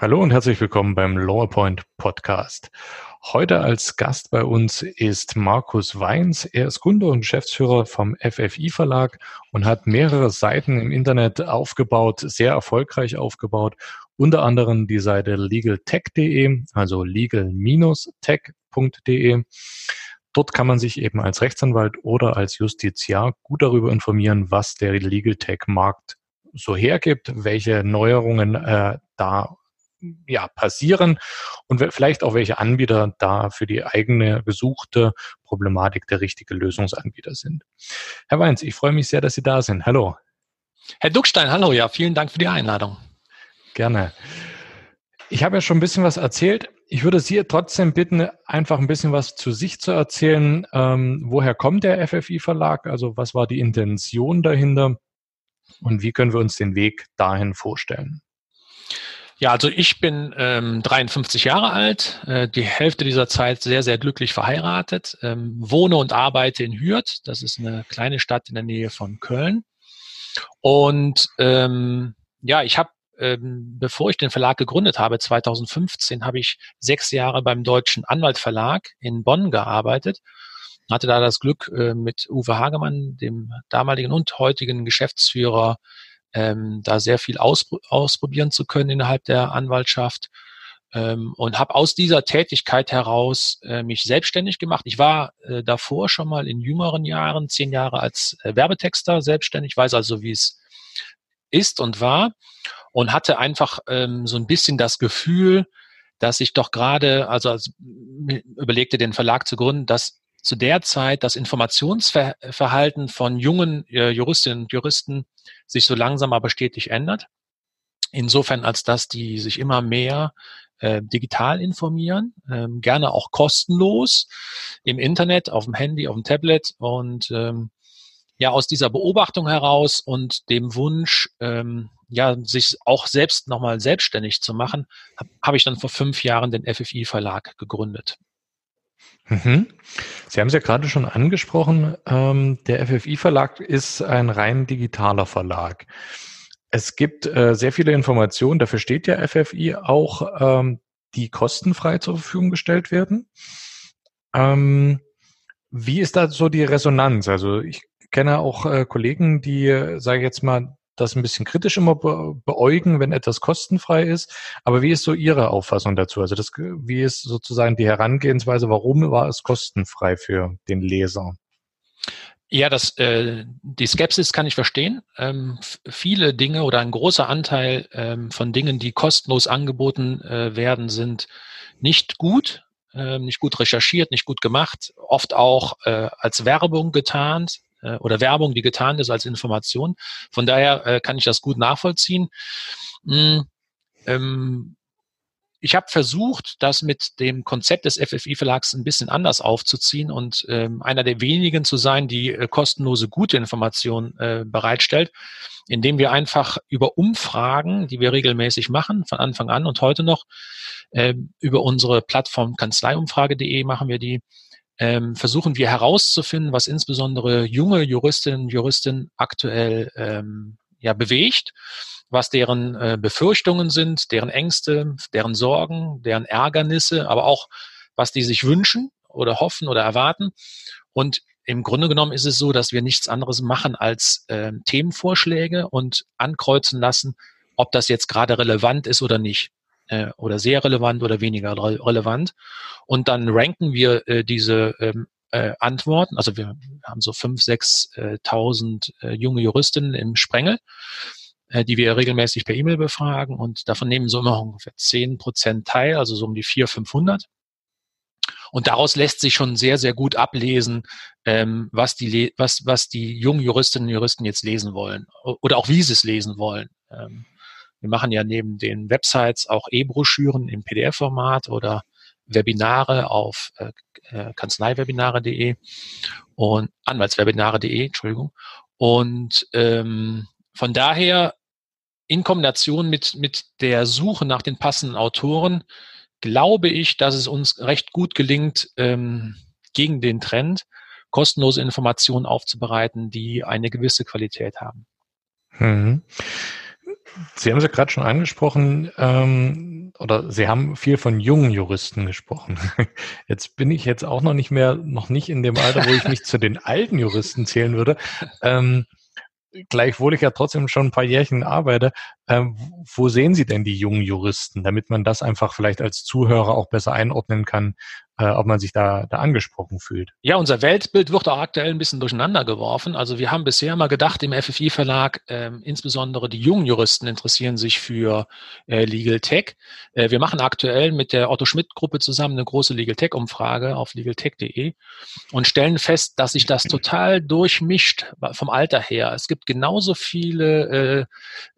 Hallo und herzlich willkommen beim LawPoint Podcast. Heute als Gast bei uns ist Markus Weins. Er ist Gründer und Geschäftsführer vom FFI Verlag und hat mehrere Seiten im Internet aufgebaut, sehr erfolgreich aufgebaut. Unter anderem die Seite legaltech.de, also legal-tech.de. Dort kann man sich eben als Rechtsanwalt oder als Justiziar gut darüber informieren, was der Legal Tech Markt so hergibt, welche Neuerungen äh, da ja, passieren und vielleicht auch welche Anbieter da für die eigene gesuchte Problematik der richtige Lösungsanbieter sind. Herr Weins, ich freue mich sehr, dass Sie da sind. Hallo. Herr Duckstein, hallo. Ja, vielen Dank für die Einladung. Gerne. Ich habe ja schon ein bisschen was erzählt. Ich würde Sie trotzdem bitten, einfach ein bisschen was zu sich zu erzählen. Ähm, woher kommt der FFI-Verlag? Also was war die Intention dahinter? Und wie können wir uns den Weg dahin vorstellen? Ja, also ich bin ähm, 53 Jahre alt, äh, die Hälfte dieser Zeit sehr, sehr glücklich verheiratet, ähm, wohne und arbeite in Hürth. Das ist eine kleine Stadt in der Nähe von Köln. Und ähm, ja, ich habe, ähm, bevor ich den Verlag gegründet habe, 2015, habe ich sechs Jahre beim Deutschen Anwaltverlag in Bonn gearbeitet. Hatte da das Glück, äh, mit Uwe Hagemann, dem damaligen und heutigen Geschäftsführer ähm, da sehr viel auspro ausprobieren zu können innerhalb der Anwaltschaft ähm, und habe aus dieser Tätigkeit heraus äh, mich selbstständig gemacht. Ich war äh, davor schon mal in jüngeren Jahren, zehn Jahre als äh, Werbetexter selbstständig, weiß also, wie es ist und war und hatte einfach ähm, so ein bisschen das Gefühl, dass ich doch gerade, also als, überlegte, den Verlag zu gründen, dass zu der Zeit das Informationsverhalten von jungen äh, Juristinnen und Juristen sich so langsam aber stetig ändert. Insofern, als dass die sich immer mehr äh, digital informieren, ähm, gerne auch kostenlos im Internet, auf dem Handy, auf dem Tablet und ähm, ja aus dieser Beobachtung heraus und dem Wunsch, ähm, ja sich auch selbst nochmal selbstständig zu machen, habe hab ich dann vor fünf Jahren den FFI Verlag gegründet. Mhm. Sie haben es ja gerade schon angesprochen, ähm, der FFI-Verlag ist ein rein digitaler Verlag. Es gibt äh, sehr viele Informationen, dafür steht ja FFI auch, ähm, die kostenfrei zur Verfügung gestellt werden. Ähm, wie ist da so die Resonanz? Also ich kenne auch äh, Kollegen, die, sage ich jetzt mal, das ein bisschen kritisch immer beäugen, wenn etwas kostenfrei ist. Aber wie ist so Ihre Auffassung dazu? Also das, wie ist sozusagen die Herangehensweise? Warum war es kostenfrei für den Leser? Ja, das, äh, die Skepsis kann ich verstehen. Ähm, viele Dinge oder ein großer Anteil ähm, von Dingen, die kostenlos angeboten äh, werden, sind nicht gut, äh, nicht gut recherchiert, nicht gut gemacht, oft auch äh, als Werbung getarnt äh, oder Werbung, die getan ist als Information. Von daher äh, kann ich das gut nachvollziehen. Mm, ähm, ich habe versucht, das mit dem Konzept des FFI-Verlags ein bisschen anders aufzuziehen und ähm, einer der wenigen zu sein, die äh, kostenlose gute Informationen äh, bereitstellt, indem wir einfach über Umfragen, die wir regelmäßig machen, von Anfang an und heute noch, äh, über unsere Plattform kanzleiumfrage.de machen wir die, ähm, versuchen wir herauszufinden, was insbesondere junge Juristinnen und Juristen aktuell ähm, ja, bewegt, was deren äh, Befürchtungen sind, deren Ängste, deren Sorgen, deren Ärgernisse, aber auch was die sich wünschen oder hoffen oder erwarten. Und im Grunde genommen ist es so, dass wir nichts anderes machen als äh, Themenvorschläge und ankreuzen lassen, ob das jetzt gerade relevant ist oder nicht äh, oder sehr relevant oder weniger re relevant. Und dann ranken wir äh, diese ähm, äh, antworten. Also wir haben so fünf, sechs äh, tausend äh, junge Juristinnen im Sprengel, äh, die wir regelmäßig per E-Mail befragen und davon nehmen so immer ungefähr zehn Prozent teil, also so um die vier, 500. Und daraus lässt sich schon sehr, sehr gut ablesen, ähm, was, die, was, was die jungen Juristinnen und Juristen jetzt lesen wollen oder auch wie sie es lesen wollen. Ähm, wir machen ja neben den Websites auch E-Broschüren im PDF-Format oder Webinare auf äh, äh, kanzleiwebinare.de und Anwaltswebinare.de, Entschuldigung. Und ähm, von daher in Kombination mit, mit der Suche nach den passenden Autoren glaube ich, dass es uns recht gut gelingt, ähm, gegen den Trend kostenlose Informationen aufzubereiten, die eine gewisse Qualität haben. Hm. Sie haben es ja gerade schon angesprochen, ähm, oder Sie haben viel von jungen Juristen gesprochen. Jetzt bin ich jetzt auch noch nicht mehr, noch nicht in dem Alter, wo ich mich zu den alten Juristen zählen würde. Ähm, gleichwohl ich ja trotzdem schon ein paar Jährchen arbeite, ähm, wo sehen Sie denn die jungen Juristen, damit man das einfach vielleicht als Zuhörer auch besser einordnen kann, äh, ob man sich da, da angesprochen fühlt? Ja, unser Weltbild wird auch aktuell ein bisschen durcheinander geworfen. Also wir haben bisher mal gedacht im FFI-Verlag, äh, insbesondere die jungen Juristen interessieren sich für äh, Legal Tech. Äh, wir machen aktuell mit der Otto Schmidt-Gruppe zusammen eine große Legal Tech-Umfrage auf legaltech.de und stellen fest, dass sich das total durchmischt vom Alter her. Es gibt genauso viele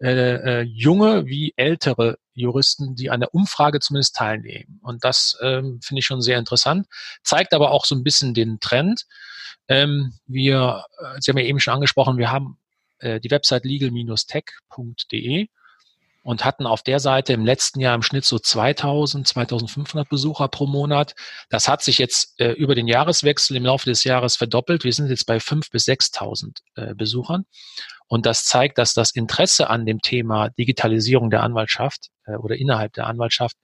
äh, äh, junge wie ältere Juristen, die an der Umfrage zumindest teilnehmen. Und das ähm, finde ich schon sehr interessant, zeigt aber auch so ein bisschen den Trend. Ähm, wir, äh, Sie haben ja eben schon angesprochen, wir haben äh, die Website legal-tech.de und hatten auf der Seite im letzten Jahr im Schnitt so 2000, 2500 Besucher pro Monat. Das hat sich jetzt äh, über den Jahreswechsel im Laufe des Jahres verdoppelt. Wir sind jetzt bei 5.000 bis 6.000 äh, Besuchern. Und das zeigt, dass das Interesse an dem Thema Digitalisierung der Anwaltschaft äh, oder innerhalb der Anwaltschaft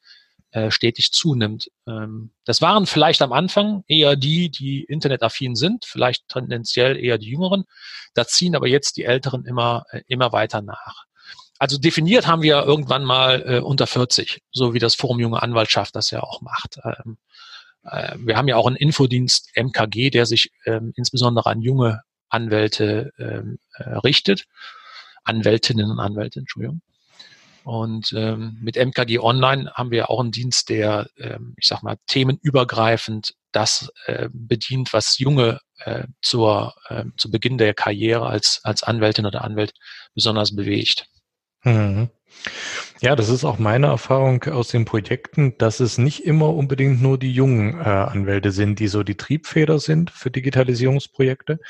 äh, stetig zunimmt. Ähm, das waren vielleicht am Anfang eher die, die internetaffin sind, vielleicht tendenziell eher die Jüngeren. Da ziehen aber jetzt die Älteren immer, äh, immer weiter nach. Also definiert haben wir irgendwann mal äh, unter 40, so wie das Forum Junge Anwaltschaft das ja auch macht. Ähm, äh, wir haben ja auch einen Infodienst MKG, der sich ähm, insbesondere an junge Anwälte ähm, äh, richtet. Anwältinnen und Anwälte, Entschuldigung. Und ähm, mit MKG Online haben wir auch einen Dienst, der, ähm, ich sag mal, themenübergreifend das äh, bedient, was junge äh, zur, äh, zu Beginn der Karriere als, als Anwältin oder Anwalt besonders bewegt. Mhm. Ja, das ist auch meine Erfahrung aus den Projekten, dass es nicht immer unbedingt nur die jungen äh, Anwälte sind, die so die Triebfeder sind für Digitalisierungsprojekte,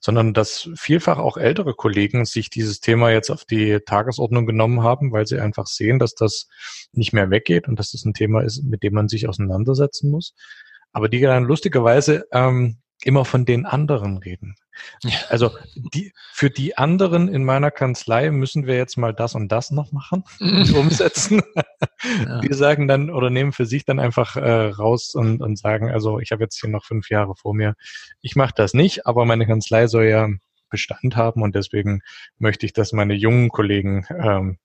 sondern dass vielfach auch ältere Kollegen sich dieses Thema jetzt auf die Tagesordnung genommen haben, weil sie einfach sehen, dass das nicht mehr weggeht und dass das ein Thema ist, mit dem man sich auseinandersetzen muss. Aber die dann lustigerweise ähm, immer von den anderen reden. Also die, für die anderen in meiner Kanzlei müssen wir jetzt mal das und das noch machen und umsetzen. Ja. Die sagen dann oder nehmen für sich dann einfach äh, raus und, und sagen, also ich habe jetzt hier noch fünf Jahre vor mir. Ich mache das nicht, aber meine Kanzlei soll ja Bestand haben und deswegen möchte ich, dass meine jungen Kollegen ähm,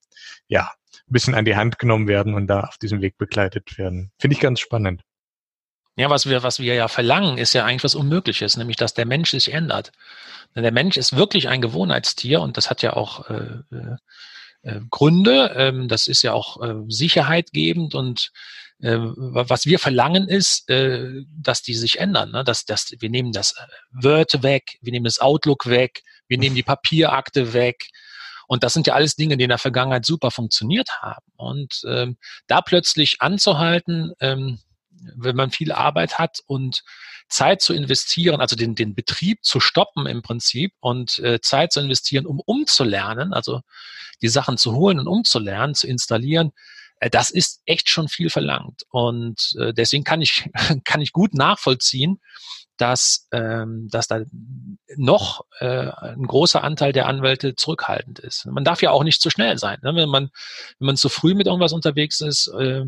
ja ein bisschen an die Hand genommen werden und da auf diesem Weg begleitet werden. Finde ich ganz spannend. Ja, was wir, was wir ja verlangen, ist ja eigentlich was Unmögliches, nämlich dass der Mensch sich ändert. Denn der Mensch ist wirklich ein Gewohnheitstier und das hat ja auch äh, äh, äh Gründe. Ähm, das ist ja auch äh, sicherheitgebend und äh, was wir verlangen ist, äh, dass die sich ändern. Ne? Dass, dass, wir nehmen das Word weg, wir nehmen das Outlook weg, wir nehmen die Papierakte weg. Und das sind ja alles Dinge, die in der Vergangenheit super funktioniert haben. Und ähm, da plötzlich anzuhalten, ähm, wenn man viel Arbeit hat und Zeit zu investieren, also den, den Betrieb zu stoppen im Prinzip und äh, Zeit zu investieren, um umzulernen, also die Sachen zu holen und umzulernen, zu installieren, äh, das ist echt schon viel verlangt. Und äh, deswegen kann ich, kann ich gut nachvollziehen, dass, ähm, dass da noch äh, ein großer Anteil der Anwälte zurückhaltend ist. Man darf ja auch nicht zu schnell sein. Ne? Wenn man wenn man zu früh mit irgendwas unterwegs ist, äh,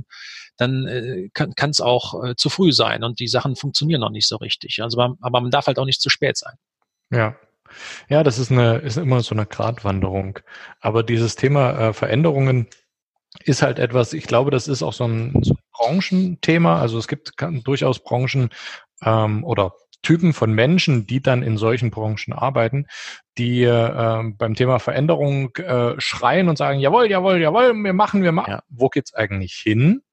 dann äh, kann es auch äh, zu früh sein und die Sachen funktionieren noch nicht so richtig. Also man, aber man darf halt auch nicht zu spät sein. Ja. Ja, das ist eine ist immer so eine Gratwanderung. Aber dieses Thema äh, Veränderungen ist halt etwas, ich glaube, das ist auch so ein, so ein Branchenthema. Also es gibt kann, durchaus Branchen ähm, oder Typen von Menschen, die dann in solchen Branchen arbeiten, die äh, beim Thema Veränderung äh, schreien und sagen, jawohl, jawohl, jawohl, wir machen, wir machen. Ja. Wo geht's eigentlich hin?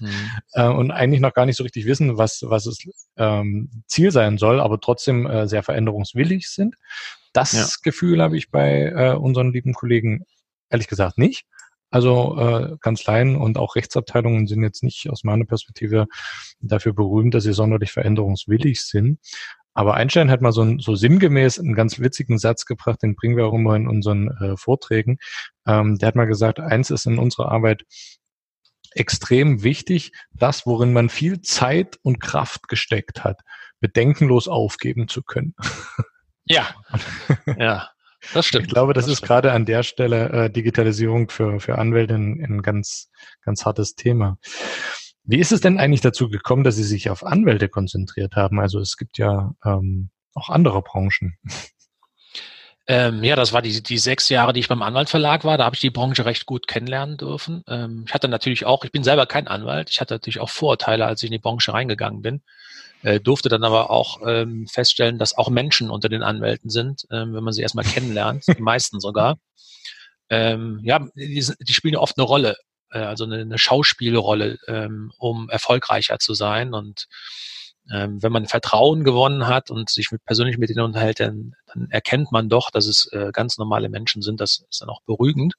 Mhm. Äh, und eigentlich noch gar nicht so richtig wissen, was, was es ähm, Ziel sein soll, aber trotzdem äh, sehr veränderungswillig sind. Das ja. Gefühl habe ich bei äh, unseren lieben Kollegen ehrlich gesagt nicht. Also äh, Kanzleien und auch Rechtsabteilungen sind jetzt nicht aus meiner Perspektive dafür berühmt, dass sie sonderlich veränderungswillig sind. Aber Einstein hat mal so, so sinngemäß einen ganz witzigen Satz gebracht, den bringen wir auch immer in unseren äh, Vorträgen. Ähm, der hat mal gesagt, eins ist in unserer Arbeit extrem wichtig, das, worin man viel Zeit und Kraft gesteckt hat, bedenkenlos aufgeben zu können. Ja, ja. Das stimmt. Ich glaube, das, das ist stimmt. gerade an der Stelle äh, Digitalisierung für, für Anwälte ein, ein ganz, ganz hartes Thema. Wie ist es denn eigentlich dazu gekommen, dass Sie sich auf Anwälte konzentriert haben? Also es gibt ja ähm, auch andere Branchen. Ähm, ja, das war die, die sechs Jahre, die ich beim Anwaltverlag war. Da habe ich die Branche recht gut kennenlernen dürfen. Ähm, ich hatte natürlich auch, ich bin selber kein Anwalt, ich hatte natürlich auch Vorurteile, als ich in die Branche reingegangen bin. Äh, durfte dann aber auch ähm, feststellen, dass auch Menschen unter den Anwälten sind, ähm, wenn man sie erstmal kennenlernt, die meisten sogar. Ähm, ja, die, die spielen oft eine Rolle, äh, also eine, eine Schauspielrolle, ähm, um erfolgreicher zu sein. Und ähm, wenn man Vertrauen gewonnen hat und sich mit, persönlich mit ihnen unterhält, dann, dann erkennt man doch, dass es äh, ganz normale Menschen sind. Das ist dann auch beruhigend.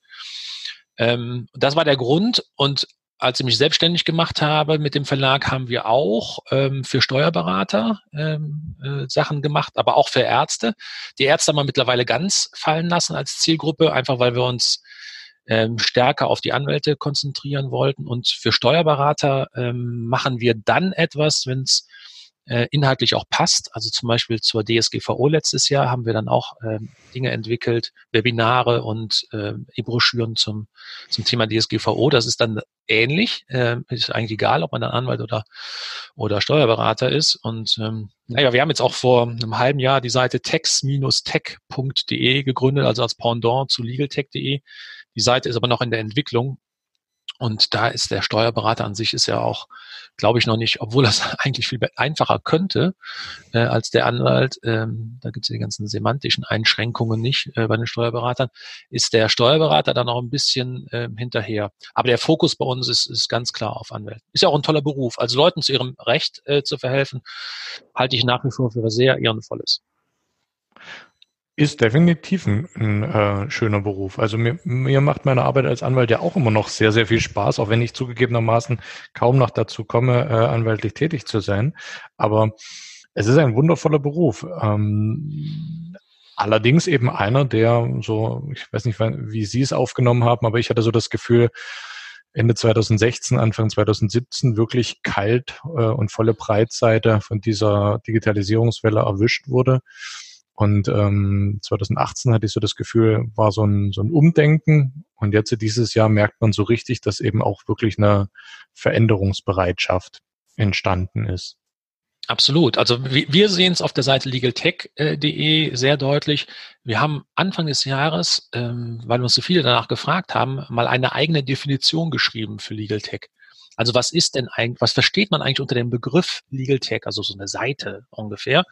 Ähm, das war der Grund. Und als ich mich selbstständig gemacht habe mit dem Verlag, haben wir auch ähm, für Steuerberater ähm, äh, Sachen gemacht, aber auch für Ärzte. Die Ärzte haben wir mittlerweile ganz fallen lassen als Zielgruppe, einfach weil wir uns ähm, stärker auf die Anwälte konzentrieren wollten. Und für Steuerberater ähm, machen wir dann etwas, wenn es äh, inhaltlich auch passt. Also zum Beispiel zur DSGVO letztes Jahr haben wir dann auch äh, Dinge entwickelt, Webinare und äh, E-Broschüren zum, zum Thema DSGVO. Das ist dann ähnlich. Äh, ist eigentlich egal, ob man dann Anwalt oder, oder Steuerberater ist. Und ähm, naja, wir haben jetzt auch vor einem halben Jahr die Seite tex-tech.de gegründet, also als Pendant zu legaltech.de. Die Seite ist aber noch in der Entwicklung. Und da ist der Steuerberater an sich ist ja auch, glaube ich, noch nicht, obwohl das eigentlich viel einfacher könnte äh, als der Anwalt, ähm, da gibt es die ganzen semantischen Einschränkungen nicht äh, bei den Steuerberatern, ist der Steuerberater da noch ein bisschen äh, hinterher. Aber der Fokus bei uns ist, ist ganz klar auf Anwälten. Ist ja auch ein toller Beruf. Also Leuten zu ihrem Recht äh, zu verhelfen, halte ich nach wie vor für sehr ehrenvolles. Ist definitiv ein, ein äh, schöner Beruf. Also mir, mir macht meine Arbeit als Anwalt ja auch immer noch sehr, sehr viel Spaß, auch wenn ich zugegebenermaßen kaum noch dazu komme, äh, anwaltlich tätig zu sein. Aber es ist ein wundervoller Beruf. Ähm, allerdings eben einer, der so, ich weiß nicht, wie Sie es aufgenommen haben, aber ich hatte so das Gefühl, Ende 2016, Anfang 2017 wirklich kalt äh, und volle Breitseite von dieser Digitalisierungswelle erwischt wurde. Und ähm, 2018 hatte ich so das Gefühl, war so ein, so ein Umdenken. Und jetzt dieses Jahr merkt man so richtig, dass eben auch wirklich eine Veränderungsbereitschaft entstanden ist. Absolut. Also wir sehen es auf der Seite legaltech.de sehr deutlich. Wir haben Anfang des Jahres, ähm, weil uns so viele danach gefragt haben, mal eine eigene Definition geschrieben für Legal Tech. Also was ist denn eigentlich, was versteht man eigentlich unter dem Begriff Legal Tech, also so eine Seite ungefähr?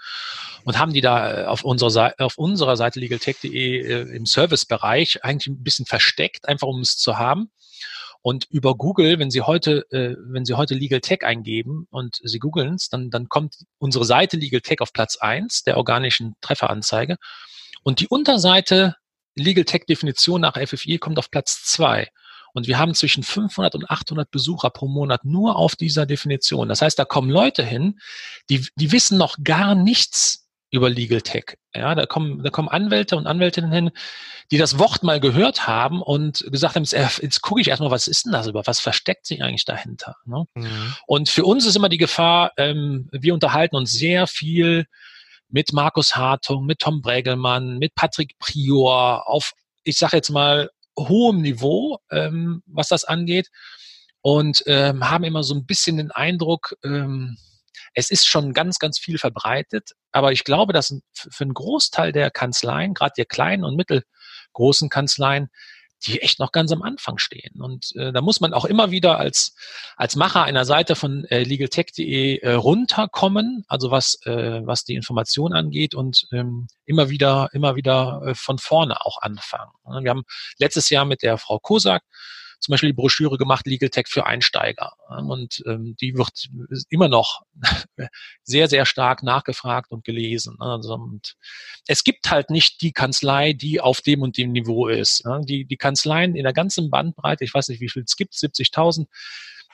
Und haben die da äh, auf unserer Seite, auf unserer Seite legaltech.de äh, im Servicebereich eigentlich ein bisschen versteckt, einfach um es zu haben. Und über Google, wenn Sie heute, äh, wenn Sie heute Legal Tech eingeben und Sie googeln es, dann, dann kommt unsere Seite Legal Tech auf Platz eins der organischen Trefferanzeige. Und die Unterseite Legal Tech Definition nach FFI kommt auf Platz zwei. Und wir haben zwischen 500 und 800 Besucher pro Monat nur auf dieser Definition. Das heißt, da kommen Leute hin, die, die wissen noch gar nichts über Legal Tech. Ja, da kommen, da kommen Anwälte und Anwältinnen hin, die das Wort mal gehört haben und gesagt haben, jetzt, jetzt gucke ich erstmal, was ist denn das über, was versteckt sich eigentlich dahinter? Ne? Mhm. Und für uns ist immer die Gefahr, ähm, wir unterhalten uns sehr viel mit Markus Hartung, mit Tom Bregelmann, mit Patrick Prior auf, ich sage jetzt mal, hohem Niveau, ähm, was das angeht. Und ähm, haben immer so ein bisschen den Eindruck, ähm, es ist schon ganz, ganz viel verbreitet. Aber ich glaube, dass für einen Großteil der Kanzleien, gerade der kleinen und mittelgroßen Kanzleien, die echt noch ganz am Anfang stehen. Und äh, da muss man auch immer wieder als, als Macher einer Seite von äh, legaltech.de äh, runterkommen, also was, äh, was die Information angeht und ähm, immer wieder, immer wieder äh, von vorne auch anfangen. Wir haben letztes Jahr mit der Frau Kosak zum Beispiel die Broschüre gemacht, Legal Tech für Einsteiger. Und ähm, die wird immer noch sehr, sehr stark nachgefragt und gelesen. Also, und es gibt halt nicht die Kanzlei, die auf dem und dem Niveau ist. Die, die Kanzleien in der ganzen Bandbreite, ich weiß nicht, wie viel es gibt, 70.000,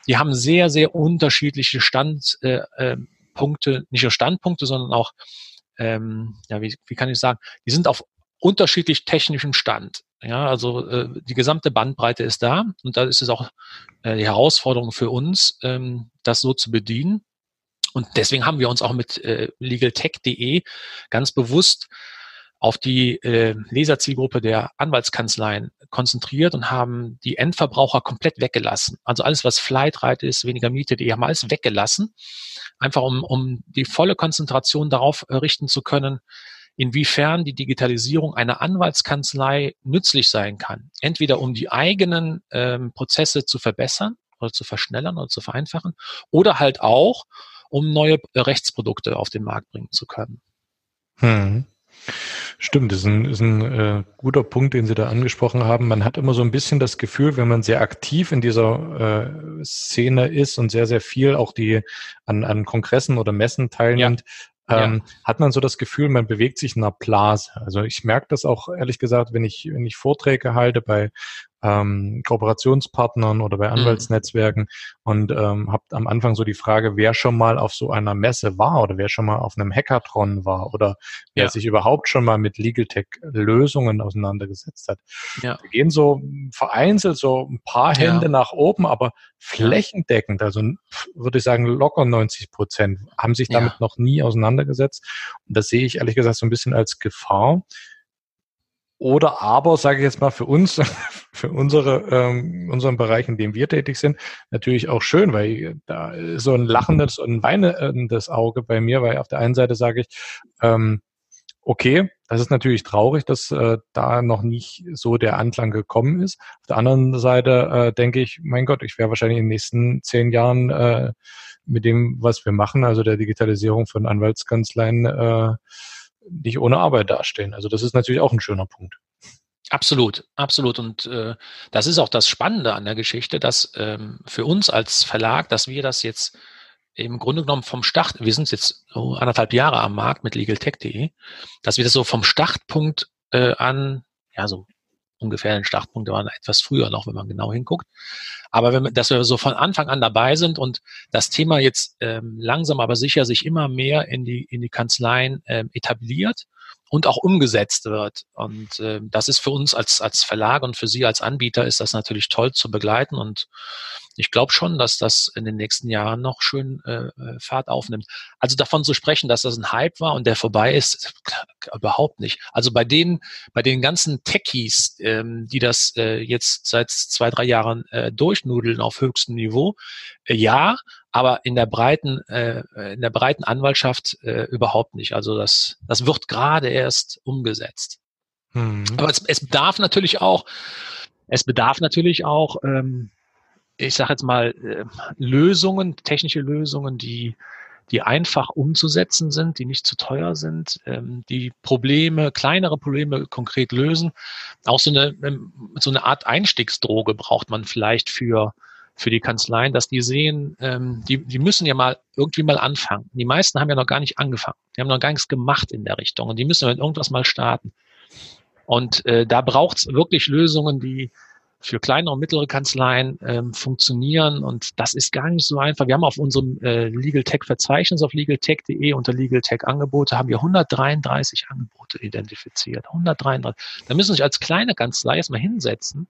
die haben sehr, sehr unterschiedliche Standpunkte, äh, äh, nicht nur Standpunkte, sondern auch, ähm, ja, wie, wie kann ich sagen, die sind auf unterschiedlich technischem Stand. Ja, also äh, die gesamte Bandbreite ist da und da ist es auch äh, die Herausforderung für uns, ähm, das so zu bedienen. Und deswegen haben wir uns auch mit äh, legaltech.de ganz bewusst auf die äh, Leserzielgruppe der Anwaltskanzleien konzentriert und haben die Endverbraucher komplett weggelassen. Also alles, was Flightrate ist, weniger Miete, die haben alles weggelassen, einfach um, um die volle Konzentration darauf äh, richten zu können, inwiefern die Digitalisierung einer Anwaltskanzlei nützlich sein kann. Entweder um die eigenen ähm, Prozesse zu verbessern oder zu verschnellern oder zu vereinfachen oder halt auch, um neue äh, Rechtsprodukte auf den Markt bringen zu können. Hm. Stimmt, das ist ein, ist ein äh, guter Punkt, den Sie da angesprochen haben. Man hat immer so ein bisschen das Gefühl, wenn man sehr aktiv in dieser äh, Szene ist und sehr, sehr viel auch die an, an Kongressen oder Messen teilnimmt, ja ähm, ja. hat man so das Gefühl, man bewegt sich in einer Blase. Also ich merke das auch ehrlich gesagt, wenn ich, wenn ich Vorträge halte bei ähm, Kooperationspartnern oder bei mhm. Anwaltsnetzwerken und ähm, habe am Anfang so die Frage, wer schon mal auf so einer Messe war oder wer schon mal auf einem Hackathon war oder wer ja. sich überhaupt schon mal mit Legal Tech Lösungen auseinandergesetzt hat. Ja. Da gehen so vereinzelt so ein paar Hände ja. nach oben, aber flächendeckend, also würde ich sagen locker 90 Prozent, haben sich damit noch nie auseinandergesetzt. Und das sehe ich ehrlich gesagt so ein bisschen als Gefahr, oder aber, sage ich jetzt mal, für uns, für unsere, ähm, unseren Bereich, in dem wir tätig sind, natürlich auch schön, weil da ist so ein lachendes und ein weinendes Auge bei mir, weil auf der einen Seite sage ich, ähm, okay, das ist natürlich traurig, dass äh, da noch nicht so der Anklang gekommen ist. Auf der anderen Seite äh, denke ich, mein Gott, ich werde wahrscheinlich in den nächsten zehn Jahren äh, mit dem, was wir machen, also der Digitalisierung von Anwaltskanzleien, äh, nicht ohne Arbeit dastehen. Also das ist natürlich auch ein schöner Punkt. Absolut, absolut. Und äh, das ist auch das Spannende an der Geschichte, dass ähm, für uns als Verlag, dass wir das jetzt im Grunde genommen vom Start, wir sind jetzt so anderthalb Jahre am Markt mit legaltech.de, dass wir das so vom Startpunkt äh, an, ja, so ungefähr den Startpunkt, der war etwas früher noch, wenn man genau hinguckt. Aber wenn, dass wir so von Anfang an dabei sind und das Thema jetzt ähm, langsam aber sicher sich immer mehr in die, in die Kanzleien ähm, etabliert und auch umgesetzt wird. Und äh, das ist für uns als, als Verlag und für Sie als Anbieter ist das natürlich toll zu begleiten. Und ich glaube schon, dass das in den nächsten Jahren noch schön äh, äh, Fahrt aufnimmt. Also davon zu sprechen, dass das ein Hype war und der vorbei ist, überhaupt nicht. Also bei den, bei den ganzen Techies, ähm, die das äh, jetzt seit zwei, drei Jahren äh, durchnudeln auf höchstem Niveau, äh, ja, aber in der breiten, äh, in der breiten Anwaltschaft äh, überhaupt nicht. Also das, das wird gerade erst umgesetzt. Hm. Aber es, es bedarf natürlich auch, es bedarf natürlich auch, ähm, ich sage jetzt mal, äh, Lösungen, technische Lösungen, die die einfach umzusetzen sind, die nicht zu teuer sind, ähm, die Probleme, kleinere Probleme konkret lösen. Auch so eine, ähm, so eine Art Einstiegsdroge braucht man vielleicht für für die Kanzleien, dass die sehen, ähm, die, die müssen ja mal irgendwie mal anfangen. Die meisten haben ja noch gar nicht angefangen. Die haben noch gar nichts gemacht in der Richtung und die müssen mit irgendwas mal starten. Und äh, da braucht es wirklich Lösungen, die für kleine und mittlere Kanzleien ähm, funktionieren. Und das ist gar nicht so einfach. Wir haben auf unserem äh, Legal Tech Verzeichnis auf legaltech.de unter Legal Tech Angebote haben wir 133 Angebote identifiziert. 133. Da müssen Sie sich als kleine Kanzlei erstmal hinsetzen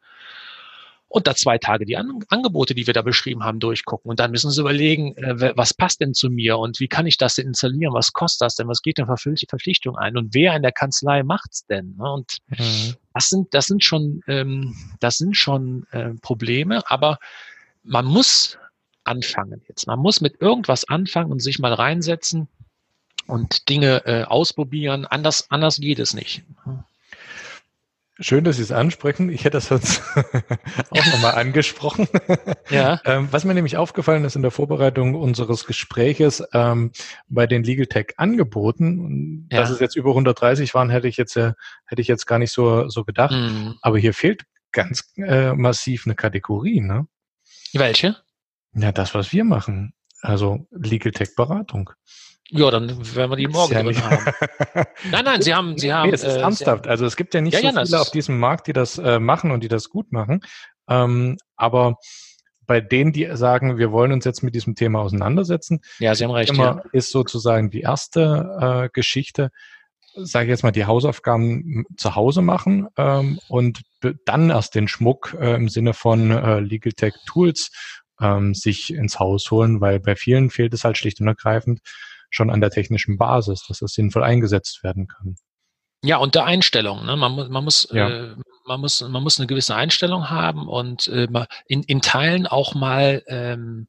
und da zwei Tage die An Angebote, die wir da beschrieben haben, durchgucken. Und dann müssen Sie überlegen, äh, was passt denn zu mir und wie kann ich das denn installieren? Was kostet das denn? Was geht denn für Verpflichtung ein? Und wer in der Kanzlei macht's denn? Ne? Und mhm. das sind, das sind schon, ähm, das sind schon äh, Probleme, aber man muss anfangen jetzt. Man muss mit irgendwas anfangen und sich mal reinsetzen und Dinge äh, ausprobieren. Anders, anders geht es nicht. Schön, dass Sie es ansprechen. Ich hätte das sonst auch nochmal angesprochen. Ja. Ähm, was mir nämlich aufgefallen ist in der Vorbereitung unseres Gespräches ähm, bei den Legal Tech Angeboten, ja. dass es jetzt über 130 waren, hätte ich jetzt äh, hätte ich jetzt gar nicht so so gedacht. Mhm. Aber hier fehlt ganz äh, massiv eine Kategorie, ne? Welche? Ja, das, was wir machen. Also Legal Tech Beratung. Ja, dann werden wir die morgen ja haben. Nein, nein, Sie haben, Sie haben. Nee, das ist äh, ernsthaft. Also es gibt ja nicht ja, so ja, viele auf diesem Markt, die das äh, machen und die das gut machen. Ähm, aber bei denen, die sagen, wir wollen uns jetzt mit diesem Thema auseinandersetzen, ja, Sie haben recht, Thema ist sozusagen die erste äh, Geschichte, sage ich jetzt mal, die Hausaufgaben zu Hause machen ähm, und dann erst den Schmuck äh, im Sinne von äh, Legal Tech Tools ähm, sich ins Haus holen, weil bei vielen fehlt es halt schlicht und ergreifend schon an der technischen Basis, dass das sinnvoll eingesetzt werden kann. Ja, und der Einstellung. Ne? Man, muss, man, muss, ja. äh, man, muss, man muss eine gewisse Einstellung haben und äh, in, in Teilen auch mal ähm,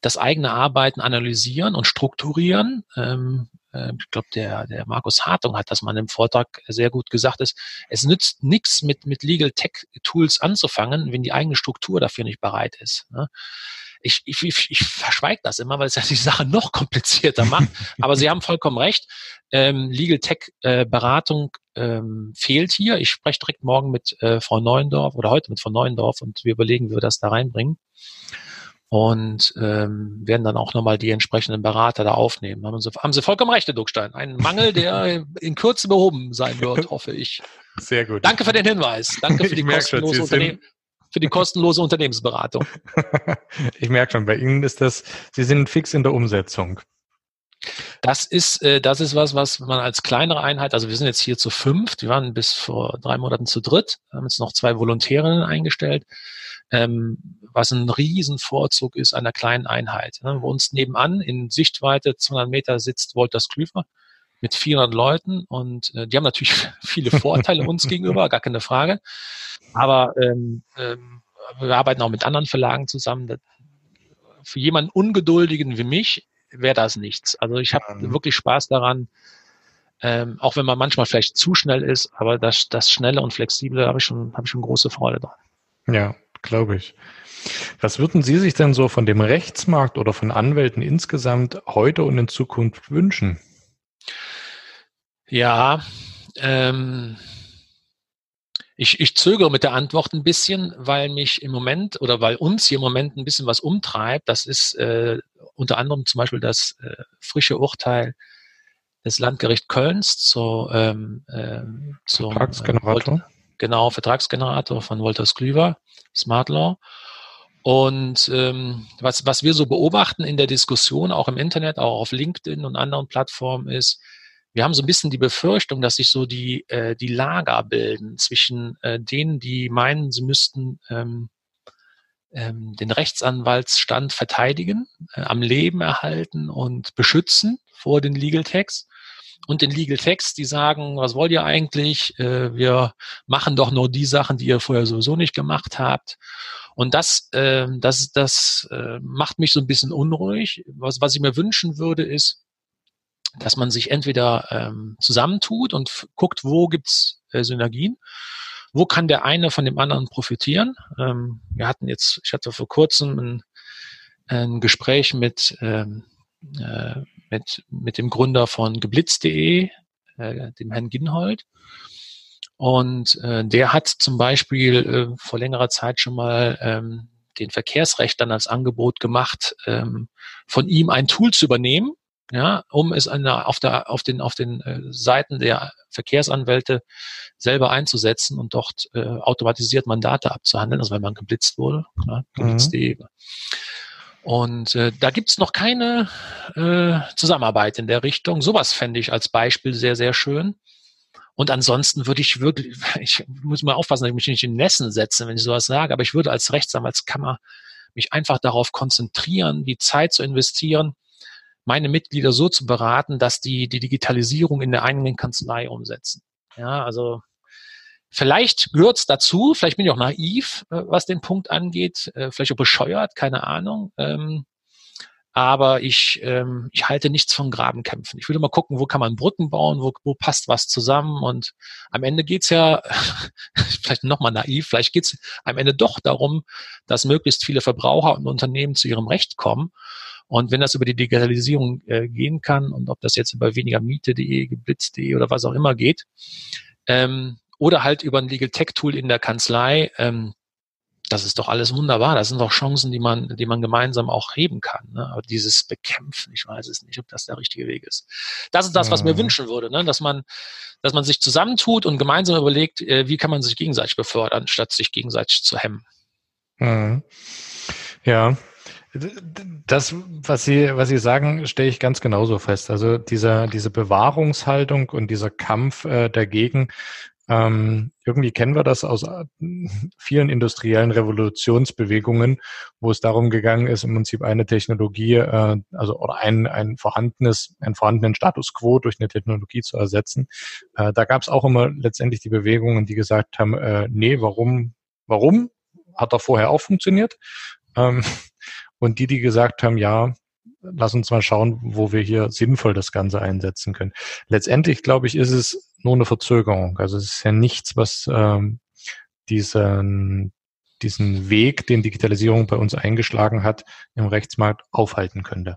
das eigene Arbeiten analysieren und strukturieren. Ähm, äh, ich glaube, der, der Markus Hartung hat das mal im Vortrag sehr gut gesagt, ist, es nützt nichts mit, mit Legal Tech Tools anzufangen, wenn die eigene Struktur dafür nicht bereit ist. Ne? Ich, ich, ich, verschweige das immer, weil es ja die Sache noch komplizierter macht. Aber Sie haben vollkommen recht. Ähm, Legal Tech äh, Beratung ähm, fehlt hier. Ich spreche direkt morgen mit äh, Frau Neuendorf oder heute mit Frau Neuendorf und wir überlegen, wie wir das da reinbringen. Und ähm, werden dann auch nochmal die entsprechenden Berater da aufnehmen. Haben Sie, haben Sie vollkommen recht, Herr Duckstein. Ein Mangel, der in Kürze behoben sein wird, hoffe ich. Sehr gut. Danke für den Hinweis. Danke für die kostenlose Unternehmen für die kostenlose Unternehmensberatung. ich merke schon, bei Ihnen ist das, Sie sind fix in der Umsetzung. Das ist, äh, das ist was, was man als kleinere Einheit, also wir sind jetzt hier zu fünf, wir waren bis vor drei Monaten zu dritt, haben jetzt noch zwei Volontärinnen eingestellt, ähm, was ein Riesenvorzug ist einer kleinen Einheit. Ne? Wo uns nebenan in Sichtweite 200 Meter sitzt Wolters Klüver mit 400 Leuten und äh, die haben natürlich viele Vorteile uns gegenüber, gar keine Frage. Aber ähm, ähm, wir arbeiten auch mit anderen Verlagen zusammen. Für jemanden Ungeduldigen wie mich wäre das nichts. Also ich habe mhm. wirklich Spaß daran, ähm, auch wenn man manchmal vielleicht zu schnell ist, aber das, das Schnelle und Flexible habe ich schon, habe ich schon große Freude dran. Ja, glaube ich. Was würden Sie sich denn so von dem Rechtsmarkt oder von Anwälten insgesamt heute und in Zukunft wünschen? Ja, ähm, ich, ich zögere mit der Antwort ein bisschen, weil mich im Moment oder weil uns hier im Moment ein bisschen was umtreibt. Das ist äh, unter anderem zum Beispiel das äh, frische Urteil des Landgericht Kölns zu, ähm, äh, zum Vertragsgenerator. Äh, genau, Vertragsgenerator von Wolters Klüver, Smart Law. Und ähm, was, was wir so beobachten in der Diskussion, auch im Internet, auch auf LinkedIn und anderen Plattformen, ist, wir haben so ein bisschen die Befürchtung, dass sich so die, äh, die Lager bilden zwischen äh, denen, die meinen, sie müssten ähm, ähm, den Rechtsanwaltsstand verteidigen, äh, am Leben erhalten und beschützen vor den Legal Techs und den Legal Techs, die sagen, was wollt ihr eigentlich? Äh, wir machen doch nur die Sachen, die ihr vorher sowieso nicht gemacht habt. Und das, äh, das, das äh, macht mich so ein bisschen unruhig. Was, was ich mir wünschen würde, ist, dass man sich entweder ähm, zusammentut und guckt, wo gibt's äh, Synergien, wo kann der eine von dem anderen profitieren. Ähm, wir hatten jetzt, ich hatte vor kurzem ein, ein Gespräch mit, ähm, äh, mit, mit dem Gründer von geblitz.de, äh, dem Herrn Ginhold. Und äh, der hat zum Beispiel äh, vor längerer Zeit schon mal ähm, den Verkehrsrechtern als Angebot gemacht, ähm, von ihm ein Tool zu übernehmen, ja, um es an der, auf, der, auf den, auf den äh, Seiten der Verkehrsanwälte selber einzusetzen und dort äh, automatisiert Mandate abzuhandeln, also wenn man geblitzt wurde, klar, geblitzt.de. Mhm. Und äh, da gibt's noch keine äh, Zusammenarbeit in der Richtung. Sowas fände ich als Beispiel sehr, sehr schön. Und ansonsten würde ich wirklich, ich muss mal aufpassen, dass ich mich nicht in Nessen setze, wenn ich sowas sage, aber ich würde als Rechtsanwaltskammer mich einfach darauf konzentrieren, die Zeit zu investieren, meine Mitglieder so zu beraten, dass die die Digitalisierung in der eigenen Kanzlei umsetzen. Ja, also vielleicht gehört's dazu, vielleicht bin ich auch naiv, äh, was den Punkt angeht, äh, vielleicht auch bescheuert, keine Ahnung. Ähm, aber ich, ähm, ich halte nichts von Grabenkämpfen. Ich würde mal gucken, wo kann man Brücken bauen, wo, wo passt was zusammen. Und am Ende geht's ja, vielleicht nochmal naiv, vielleicht geht's am Ende doch darum, dass möglichst viele Verbraucher und Unternehmen zu ihrem Recht kommen. Und wenn das über die Digitalisierung äh, gehen kann und ob das jetzt über weniger Miete.de, geblitzt.de oder was auch immer geht, ähm, oder halt über ein Legal Tech Tool in der Kanzlei, ähm, das ist doch alles wunderbar. Das sind doch Chancen, die man, die man gemeinsam auch heben kann. Ne? Aber dieses Bekämpfen, ich weiß es nicht, ob das der richtige Weg ist. Das ist das, was mir mhm. wünschen würde, ne? dass man, dass man sich zusammentut und gemeinsam überlegt, äh, wie kann man sich gegenseitig befördern, statt sich gegenseitig zu hemmen. Mhm. Ja, das, was Sie, was Sie sagen, stelle ich ganz genauso fest. Also dieser, diese Bewahrungshaltung und dieser Kampf äh, dagegen, ähm, irgendwie kennen wir das aus äh, vielen industriellen Revolutionsbewegungen, wo es darum gegangen ist, im Prinzip eine Technologie, äh, also oder ein, ein vorhandenes, einen vorhandenen Status quo durch eine Technologie zu ersetzen. Äh, da gab es auch immer letztendlich die Bewegungen, die gesagt haben, äh, nee, warum, warum? Hat doch vorher auch funktioniert. Ähm, und die, die gesagt haben, ja, lass uns mal schauen, wo wir hier sinnvoll das Ganze einsetzen können. Letztendlich, glaube ich, ist es nur eine Verzögerung. Also es ist ja nichts, was ähm, diesen, diesen Weg, den Digitalisierung bei uns eingeschlagen hat, im Rechtsmarkt aufhalten könnte.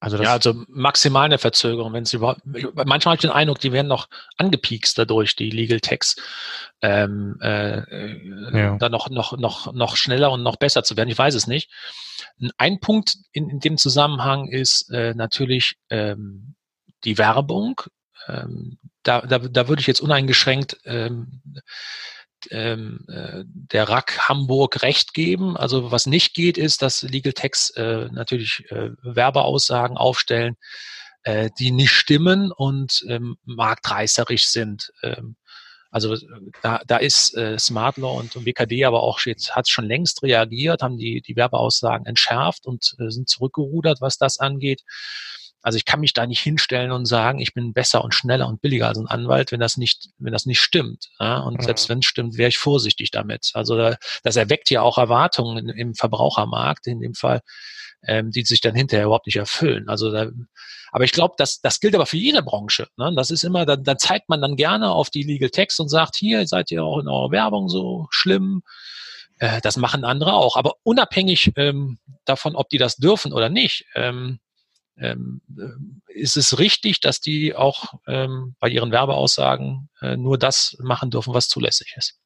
Also ja, also maximal eine Verzögerung, wenn sie überhaupt. Manchmal habe ich den Eindruck, die werden noch angepiekst dadurch, die Legal Techs, ähm, äh, ja. da noch noch noch noch schneller und noch besser zu werden. Ich weiß es nicht. Ein Punkt in, in dem Zusammenhang ist äh, natürlich ähm, die Werbung. Ähm, da, da, da würde ich jetzt uneingeschränkt ähm, ähm, äh, der RAK Hamburg recht geben. Also was nicht geht, ist, dass Legal Techs äh, natürlich äh, Werbeaussagen aufstellen, äh, die nicht stimmen und ähm, marktreißerisch sind. Ähm, also da, da ist äh, Smart Law und, und WKD aber auch jetzt hat schon längst reagiert, haben die, die Werbeaussagen entschärft und äh, sind zurückgerudert, was das angeht. Also ich kann mich da nicht hinstellen und sagen, ich bin besser und schneller und billiger als ein Anwalt, wenn das nicht, wenn das nicht stimmt. Ja? Und mhm. selbst wenn es stimmt, wäre ich vorsichtig damit. Also da, das erweckt ja auch Erwartungen im Verbrauchermarkt in dem Fall, ähm, die sich dann hinterher überhaupt nicht erfüllen. Also da, aber ich glaube, das, das gilt aber für jede Branche. Ne? Das ist immer, da, da zeigt man dann gerne auf die Legal Text und sagt, hier seid ihr auch in eurer Werbung so schlimm. Äh, das machen andere auch. Aber unabhängig ähm, davon, ob die das dürfen oder nicht, ähm, ähm, äh, ist es richtig, dass die auch ähm, bei ihren Werbeaussagen äh, nur das machen dürfen, was zulässig ist.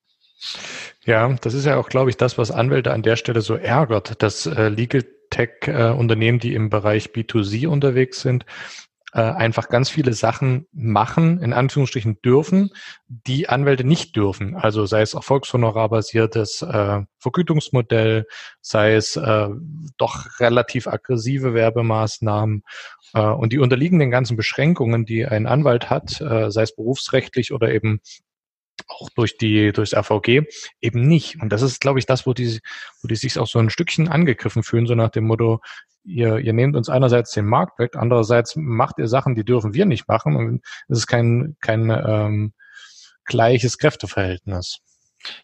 Ja, das ist ja auch, glaube ich, das, was Anwälte an der Stelle so ärgert, dass äh, Legal Tech-Unternehmen, äh, die im Bereich B2C unterwegs sind, äh, einfach ganz viele Sachen machen, in Anführungsstrichen dürfen, die Anwälte nicht dürfen. Also sei es erfolgshonorarbasiertes äh, Vergütungsmodell, sei es äh, doch relativ aggressive Werbemaßnahmen. Äh, und die unterliegen den ganzen Beschränkungen, die ein Anwalt hat, äh, sei es berufsrechtlich oder eben auch durch die durchs RVG eben nicht. Und das ist, glaube ich, das, wo die, wo die sich auch so ein Stückchen angegriffen fühlen, so nach dem Motto, ihr, ihr nehmt uns einerseits den Markt weg, andererseits macht ihr Sachen, die dürfen wir nicht machen. Und es ist kein, kein ähm, gleiches Kräfteverhältnis.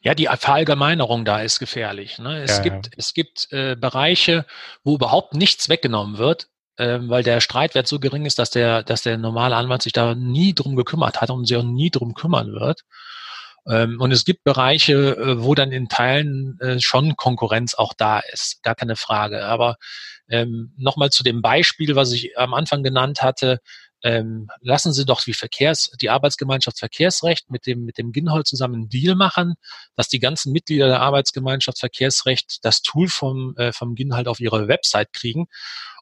Ja, die Verallgemeinerung da ist gefährlich. Ne? Es ja, gibt, ja. es gibt äh, Bereiche, wo überhaupt nichts weggenommen wird, äh, weil der Streitwert so gering ist, dass der, dass der normale Anwalt sich da nie drum gekümmert hat und sich auch nie drum kümmern wird. Ähm, und es gibt Bereiche, äh, wo dann in Teilen äh, schon Konkurrenz auch da ist, gar keine Frage. Aber ähm, nochmal zu dem Beispiel, was ich am Anfang genannt hatte. Ähm, lassen Sie doch die Verkehrs, die Arbeitsgemeinschaft Verkehrsrecht mit dem, mit dem Ginhold zusammen einen Deal machen, dass die ganzen Mitglieder der Arbeitsgemeinschaft Verkehrsrecht das Tool vom, äh, vom Ginhold auf ihre Website kriegen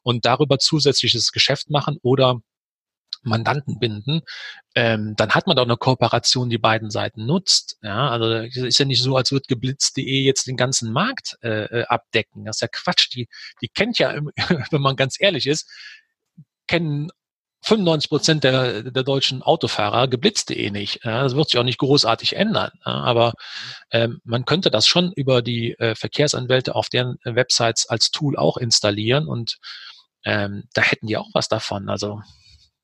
und darüber zusätzliches Geschäft machen oder Mandanten binden, ähm, dann hat man doch eine Kooperation, die beiden Seiten nutzt. Ja, also es ist ja nicht so, als würde geblitzt.de jetzt den ganzen Markt äh, äh, abdecken. Das ist ja Quatsch. Die, die kennt ja, wenn man ganz ehrlich ist, kennen 95 Prozent der, der deutschen Autofahrer geblitzt.de nicht. Ja, das wird sich auch nicht großartig ändern. Ja, aber ähm, man könnte das schon über die äh, Verkehrsanwälte auf deren Websites als Tool auch installieren und ähm, da hätten die auch was davon. Also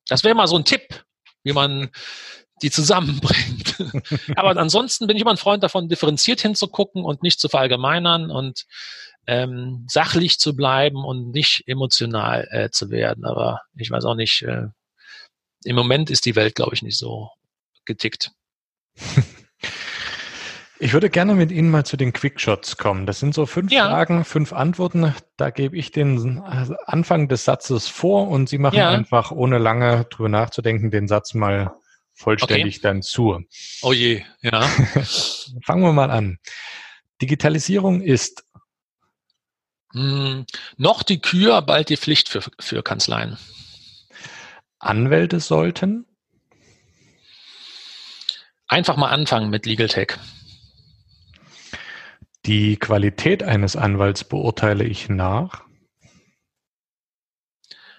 das wäre mal so ein Tipp, wie man die zusammenbringt. Aber ansonsten bin ich immer ein Freund davon, differenziert hinzugucken und nicht zu verallgemeinern. Und ähm, sachlich zu bleiben und nicht emotional äh, zu werden. Aber ich weiß auch nicht, äh, im Moment ist die Welt, glaube ich, nicht so getickt. Ich würde gerne mit Ihnen mal zu den Quickshots kommen. Das sind so fünf ja. Fragen, fünf Antworten. Da gebe ich den Anfang des Satzes vor und Sie machen ja. einfach, ohne lange drüber nachzudenken, den Satz mal vollständig okay. dann zu. Oh je, ja. Fangen wir mal an. Digitalisierung ist hm, noch die Kür, bald die Pflicht für, für Kanzleien. Anwälte sollten einfach mal anfangen mit Legal Tech. Die Qualität eines Anwalts beurteile ich nach.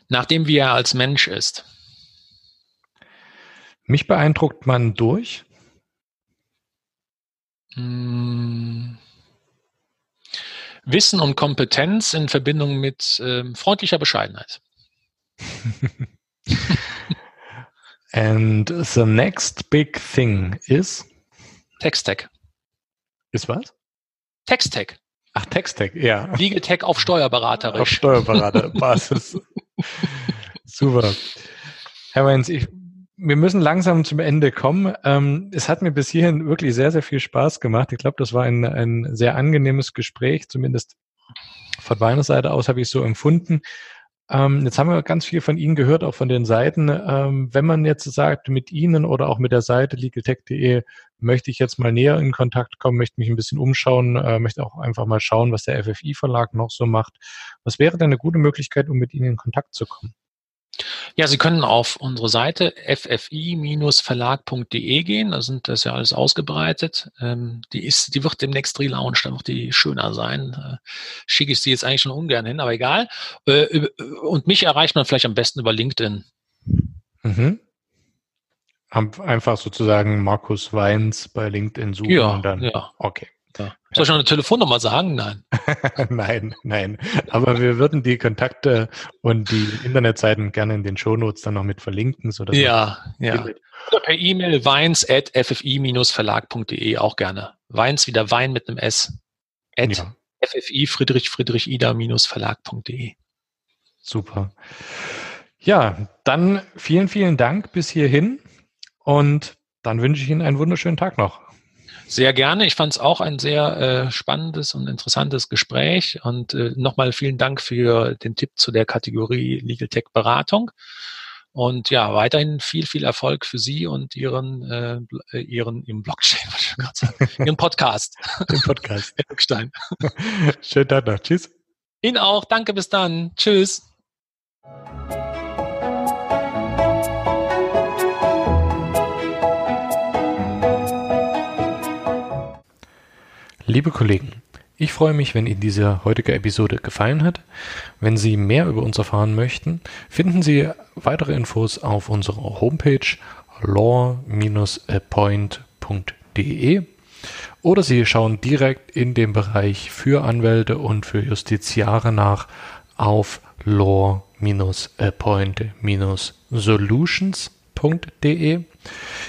Nachdem wie er als Mensch ist. Mich beeindruckt man durch. Hm. Wissen und Kompetenz in Verbindung mit ähm, freundlicher Bescheidenheit. And the next big thing is? Text-Tech. Ist was? Textech. Ach, Textech, ja. Legal Tech auf Steuerberaterisch. Auf Steuerberaterbasis. Super. Herr Weins, ich, wir müssen langsam zum Ende kommen. Ähm, es hat mir bis hierhin wirklich sehr, sehr viel Spaß gemacht. Ich glaube, das war ein, ein sehr angenehmes Gespräch, zumindest von meiner Seite aus habe ich es so empfunden. Ähm, jetzt haben wir ganz viel von Ihnen gehört, auch von den Seiten. Ähm, wenn man jetzt sagt, mit Ihnen oder auch mit der Seite legaltech.de möchte ich jetzt mal näher in Kontakt kommen, möchte mich ein bisschen umschauen, äh, möchte auch einfach mal schauen, was der FFI-Verlag noch so macht. Was wäre denn eine gute Möglichkeit, um mit Ihnen in Kontakt zu kommen? Ja, Sie können auf unsere Seite ffi-verlag.de gehen. Da sind das ja alles ausgebreitet. Ähm, die ist, die wird demnächst relaunched, da wird die schöner sein. Äh, schicke ich sie jetzt eigentlich schon ungern hin, aber egal. Äh, und mich erreicht man vielleicht am besten über LinkedIn. Mhm. Einfach sozusagen Markus Weins bei LinkedIn suchen ja, und dann. Ja. Okay. Ja. Soll ich noch eine Telefonnummer sagen? Nein. nein, nein. Aber wir würden die Kontakte und die Internetseiten gerne in den Shownotes dann noch mit verlinken. Sodass ja, ja. Oder per E-Mail weins at ffi-verlag.de auch gerne. Weins wieder Wein mit einem S. At ja. ffi Friedrich Friedrich Ida-verlag.de. Super. Ja, dann vielen, vielen Dank bis hierhin und dann wünsche ich Ihnen einen wunderschönen Tag noch. Sehr gerne. Ich fand es auch ein sehr äh, spannendes und interessantes Gespräch. Und äh, nochmal vielen Dank für den Tipp zu der Kategorie Legal Tech Beratung. Und ja, weiterhin viel, viel Erfolg für Sie und Ihren, äh, äh Ihren, Ihren Blockchain, was ich gerade sagen, Ihren Podcast. Den Podcast. Rückstein. Schönen Tag noch. Tschüss. Ihnen auch. Danke. Bis dann. Tschüss. Liebe Kollegen, ich freue mich, wenn Ihnen diese heutige Episode gefallen hat. Wenn Sie mehr über uns erfahren möchten, finden Sie weitere Infos auf unserer Homepage law-appoint.de oder Sie schauen direkt in dem Bereich für Anwälte und für Justiziare nach auf law-appoint-solutions.de.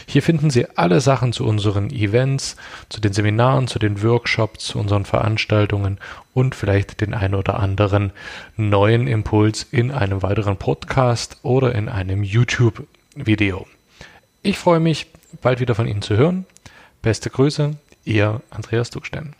Hier finden Sie alle Sachen zu unseren Events, zu den Seminaren, zu den Workshops, zu unseren Veranstaltungen und vielleicht den ein oder anderen neuen Impuls in einem weiteren Podcast oder in einem YouTube-Video. Ich freue mich, bald wieder von Ihnen zu hören. Beste Grüße, Ihr Andreas Duckstein.